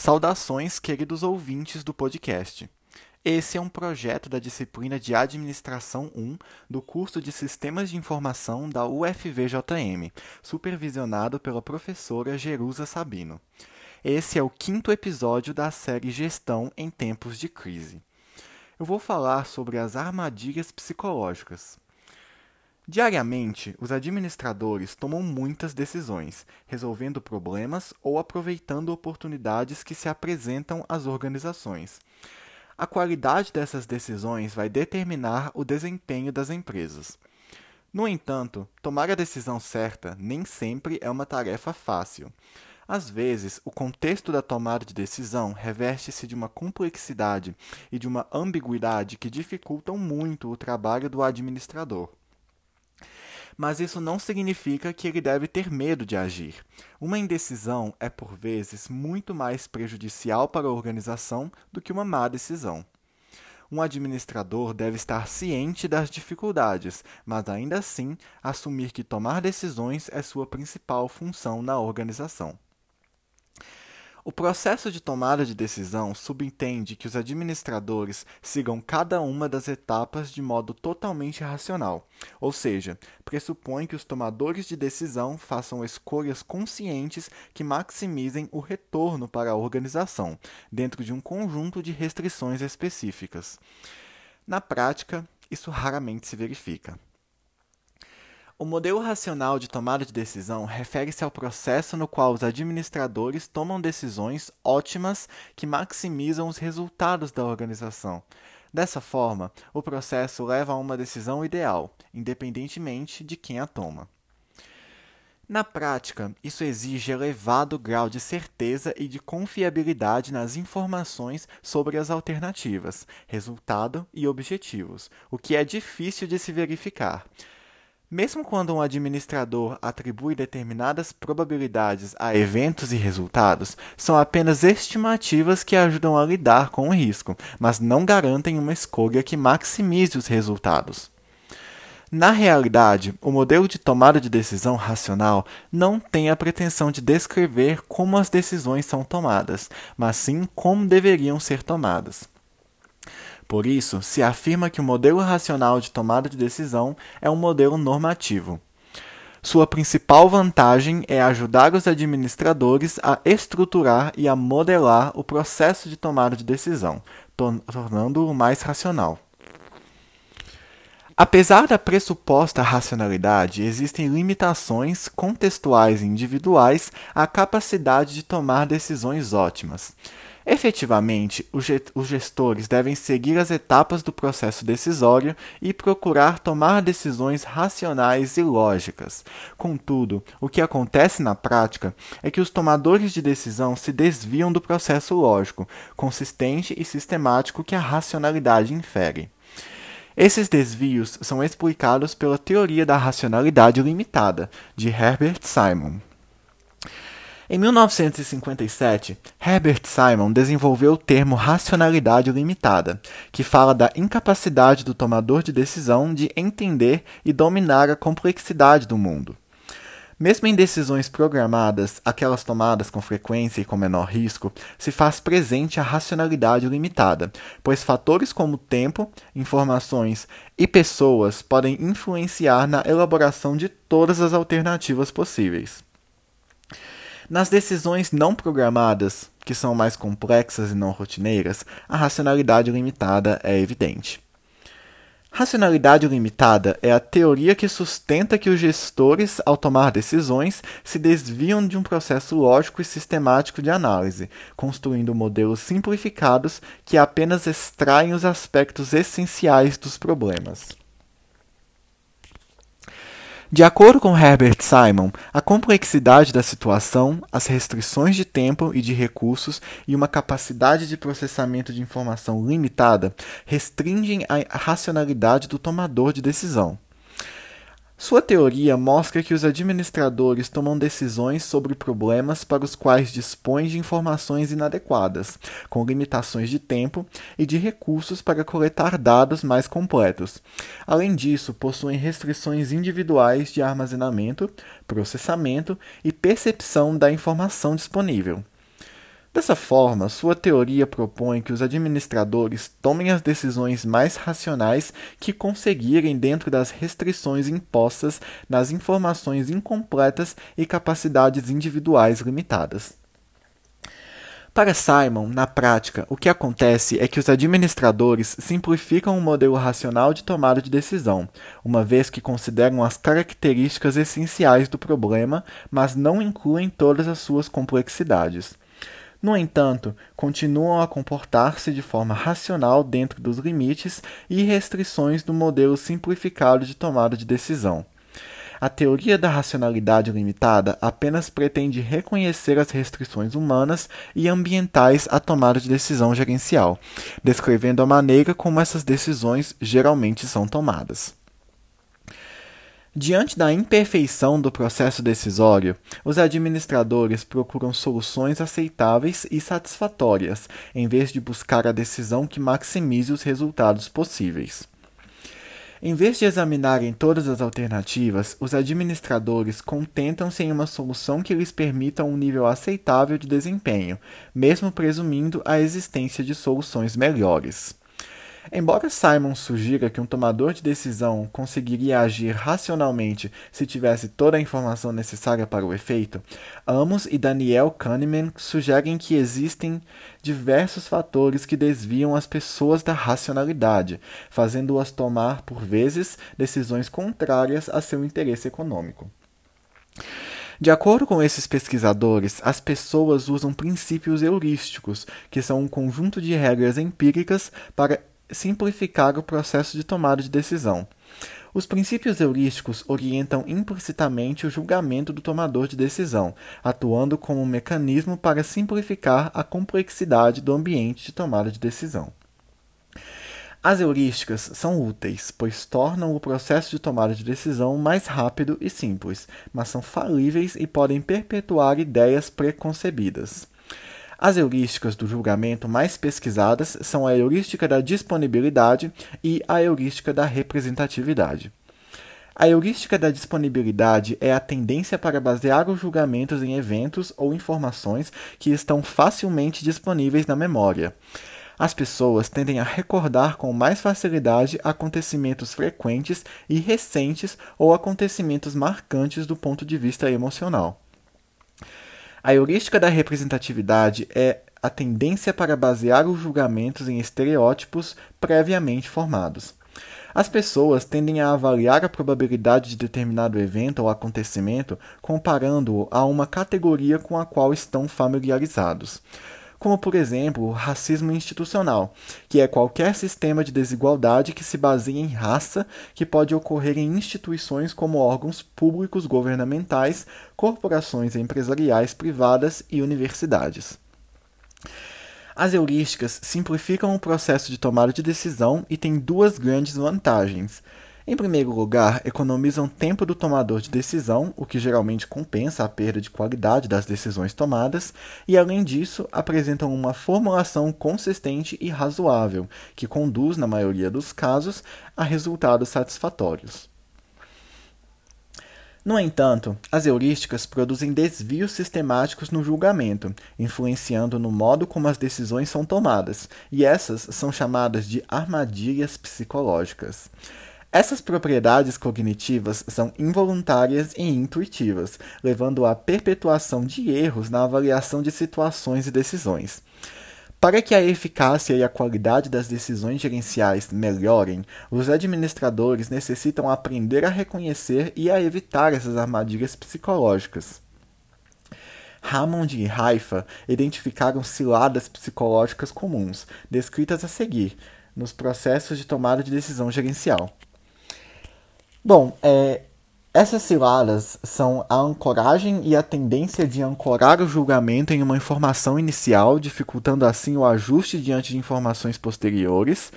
Saudações, queridos ouvintes do podcast. Esse é um projeto da disciplina de Administração 1 do curso de Sistemas de Informação da UFVJM, supervisionado pela professora Jerusa Sabino. Esse é o quinto episódio da série Gestão em Tempos de Crise. Eu vou falar sobre as armadilhas psicológicas. Diariamente, os administradores tomam muitas decisões, resolvendo problemas ou aproveitando oportunidades que se apresentam às organizações. A qualidade dessas decisões vai determinar o desempenho das empresas. No entanto, tomar a decisão certa nem sempre é uma tarefa fácil. Às vezes, o contexto da tomada de decisão reveste-se de uma complexidade e de uma ambiguidade que dificultam muito o trabalho do administrador mas isso não significa que ele deve ter medo de agir. Uma indecisão é, por vezes, muito mais prejudicial para a organização do que uma má decisão. Um administrador deve estar ciente das dificuldades, mas ainda assim assumir que tomar decisões é sua principal função na organização. O processo de tomada de decisão subentende que os administradores sigam cada uma das etapas de modo totalmente racional, ou seja, pressupõe que os tomadores de decisão façam escolhas conscientes que maximizem o retorno para a organização, dentro de um conjunto de restrições específicas. Na prática, isso raramente se verifica. O modelo racional de tomada de decisão refere-se ao processo no qual os administradores tomam decisões ótimas que maximizam os resultados da organização. Dessa forma, o processo leva a uma decisão ideal, independentemente de quem a toma. Na prática, isso exige elevado grau de certeza e de confiabilidade nas informações sobre as alternativas, resultado e objetivos, o que é difícil de se verificar. Mesmo quando um administrador atribui determinadas probabilidades a eventos e resultados, são apenas estimativas que ajudam a lidar com o risco, mas não garantem uma escolha que maximize os resultados. Na realidade, o modelo de tomada de decisão racional não tem a pretensão de descrever como as decisões são tomadas, mas sim como deveriam ser tomadas. Por isso, se afirma que o modelo racional de tomada de decisão é um modelo normativo. Sua principal vantagem é ajudar os administradores a estruturar e a modelar o processo de tomada de decisão, tornando-o mais racional. Apesar da pressuposta racionalidade, existem limitações contextuais e individuais à capacidade de tomar decisões ótimas. Efetivamente, os gestores devem seguir as etapas do processo decisório e procurar tomar decisões racionais e lógicas. Contudo, o que acontece na prática é que os tomadores de decisão se desviam do processo lógico, consistente e sistemático que a racionalidade infere. Esses desvios são explicados pela teoria da racionalidade limitada, de Herbert Simon. Em 1957, Herbert Simon desenvolveu o termo racionalidade limitada, que fala da incapacidade do tomador de decisão de entender e dominar a complexidade do mundo. Mesmo em decisões programadas, aquelas tomadas com frequência e com menor risco, se faz presente a racionalidade limitada, pois fatores como tempo, informações e pessoas podem influenciar na elaboração de todas as alternativas possíveis. Nas decisões não programadas, que são mais complexas e não rotineiras, a racionalidade limitada é evidente. Racionalidade limitada é a teoria que sustenta que os gestores, ao tomar decisões, se desviam de um processo lógico e sistemático de análise, construindo modelos simplificados que apenas extraem os aspectos essenciais dos problemas. De acordo com Herbert Simon, a complexidade da situação, as restrições de tempo e de recursos e uma capacidade de processamento de informação limitada restringem a racionalidade do tomador de decisão. Sua teoria mostra que os administradores tomam decisões sobre problemas para os quais dispõem de informações inadequadas, com limitações de tempo e de recursos para coletar dados mais completos. Além disso, possuem restrições individuais de armazenamento, processamento e percepção da informação disponível. Dessa forma, sua teoria propõe que os administradores tomem as decisões mais racionais que conseguirem dentro das restrições impostas nas informações incompletas e capacidades individuais limitadas. Para Simon, na prática, o que acontece é que os administradores simplificam o modelo racional de tomada de decisão, uma vez que consideram as características essenciais do problema, mas não incluem todas as suas complexidades. No entanto, continuam a comportar-se de forma racional dentro dos limites e restrições do modelo simplificado de tomada de decisão. A teoria da racionalidade limitada apenas pretende reconhecer as restrições humanas e ambientais à tomada de decisão gerencial, descrevendo a maneira como essas decisões geralmente são tomadas. Diante da imperfeição do processo decisório, os administradores procuram soluções aceitáveis e satisfatórias, em vez de buscar a decisão que maximize os resultados possíveis. Em vez de examinarem todas as alternativas, os administradores contentam-se em uma solução que lhes permita um nível aceitável de desempenho, mesmo presumindo a existência de soluções melhores. Embora Simon sugira que um tomador de decisão conseguiria agir racionalmente se tivesse toda a informação necessária para o efeito, Amos e Daniel Kahneman sugerem que existem diversos fatores que desviam as pessoas da racionalidade, fazendo-as tomar, por vezes, decisões contrárias a seu interesse econômico. De acordo com esses pesquisadores, as pessoas usam princípios heurísticos, que são um conjunto de regras empíricas para simplificar o processo de tomada de decisão. Os princípios heurísticos orientam implicitamente o julgamento do tomador de decisão, atuando como um mecanismo para simplificar a complexidade do ambiente de tomada de decisão. As heurísticas são úteis, pois tornam o processo de tomada de decisão mais rápido e simples, mas são falíveis e podem perpetuar ideias preconcebidas. As heurísticas do julgamento mais pesquisadas são a heurística da disponibilidade e a heurística da representatividade. A heurística da disponibilidade é a tendência para basear os julgamentos em eventos ou informações que estão facilmente disponíveis na memória. As pessoas tendem a recordar com mais facilidade acontecimentos frequentes e recentes ou acontecimentos marcantes do ponto de vista emocional. A heurística da representatividade é a tendência para basear os julgamentos em estereótipos previamente formados. As pessoas tendem a avaliar a probabilidade de determinado evento ou acontecimento comparando-o a uma categoria com a qual estão familiarizados como por exemplo o racismo institucional, que é qualquer sistema de desigualdade que se baseia em raça que pode ocorrer em instituições como órgãos públicos governamentais, corporações empresariais privadas e universidades. As heurísticas simplificam o processo de tomada de decisão e têm duas grandes vantagens. Em primeiro lugar, economizam tempo do tomador de decisão, o que geralmente compensa a perda de qualidade das decisões tomadas, e além disso, apresentam uma formulação consistente e razoável, que conduz, na maioria dos casos, a resultados satisfatórios. No entanto, as heurísticas produzem desvios sistemáticos no julgamento, influenciando no modo como as decisões são tomadas, e essas são chamadas de armadilhas psicológicas. Essas propriedades cognitivas são involuntárias e intuitivas, levando à perpetuação de erros na avaliação de situações e decisões. Para que a eficácia e a qualidade das decisões gerenciais melhorem, os administradores necessitam aprender a reconhecer e a evitar essas armadilhas psicológicas. Hammond e Haifa identificaram ciladas psicológicas comuns, descritas a seguir, nos processos de tomada de decisão gerencial. Bom, é, essas ciladas são a ancoragem e a tendência de ancorar o julgamento em uma informação inicial, dificultando assim o ajuste diante de informações posteriores,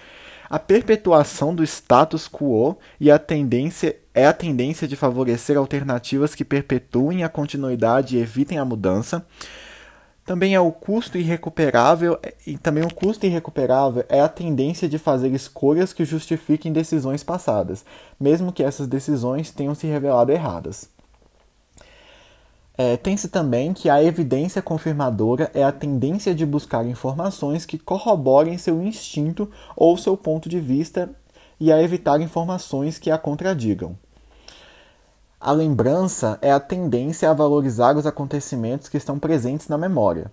a perpetuação do status quo e a tendência é a tendência de favorecer alternativas que perpetuem a continuidade e evitem a mudança, também é o custo irrecuperável e também o custo irrecuperável é a tendência de fazer escolhas que justifiquem decisões passadas, mesmo que essas decisões tenham se revelado erradas. É, Tem-se também que a evidência confirmadora é a tendência de buscar informações que corroborem seu instinto ou seu ponto de vista e a evitar informações que a contradigam. A lembrança é a tendência a valorizar os acontecimentos que estão presentes na memória.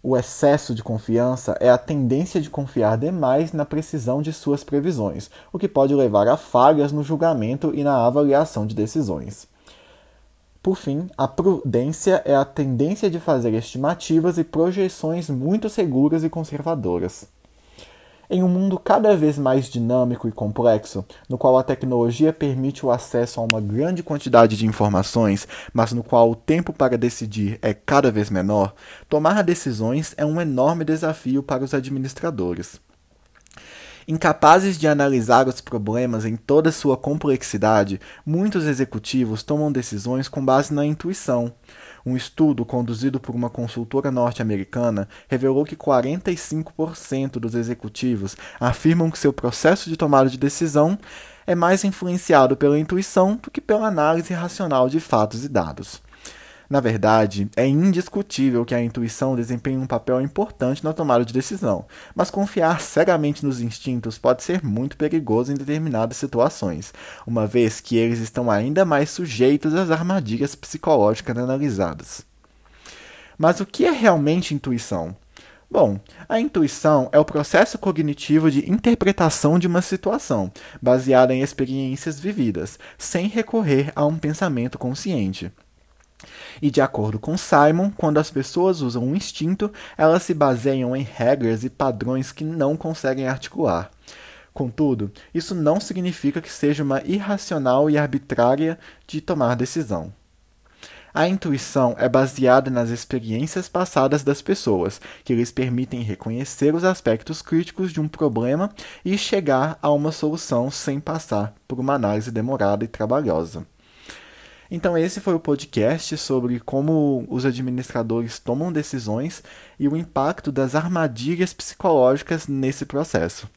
O excesso de confiança é a tendência de confiar demais na precisão de suas previsões, o que pode levar a falhas no julgamento e na avaliação de decisões. Por fim, a prudência é a tendência de fazer estimativas e projeções muito seguras e conservadoras. Em um mundo cada vez mais dinâmico e complexo, no qual a tecnologia permite o acesso a uma grande quantidade de informações, mas no qual o tempo para decidir é cada vez menor, tomar decisões é um enorme desafio para os administradores. Incapazes de analisar os problemas em toda sua complexidade, muitos executivos tomam decisões com base na intuição. Um estudo conduzido por uma consultora norte-americana revelou que 45% dos executivos afirmam que seu processo de tomada de decisão é mais influenciado pela intuição do que pela análise racional de fatos e dados. Na verdade, é indiscutível que a intuição desempenha um papel importante na tomada de decisão, mas confiar cegamente nos instintos pode ser muito perigoso em determinadas situações, uma vez que eles estão ainda mais sujeitos às armadilhas psicológicas analisadas. Mas o que é realmente intuição? Bom, a intuição é o processo cognitivo de interpretação de uma situação, baseada em experiências vividas, sem recorrer a um pensamento consciente. E de acordo com Simon, quando as pessoas usam um instinto, elas se baseiam em regras e padrões que não conseguem articular. Contudo, isso não significa que seja uma irracional e arbitrária de tomar decisão. A intuição é baseada nas experiências passadas das pessoas, que lhes permitem reconhecer os aspectos críticos de um problema e chegar a uma solução sem passar por uma análise demorada e trabalhosa. Então, esse foi o podcast sobre como os administradores tomam decisões e o impacto das armadilhas psicológicas nesse processo.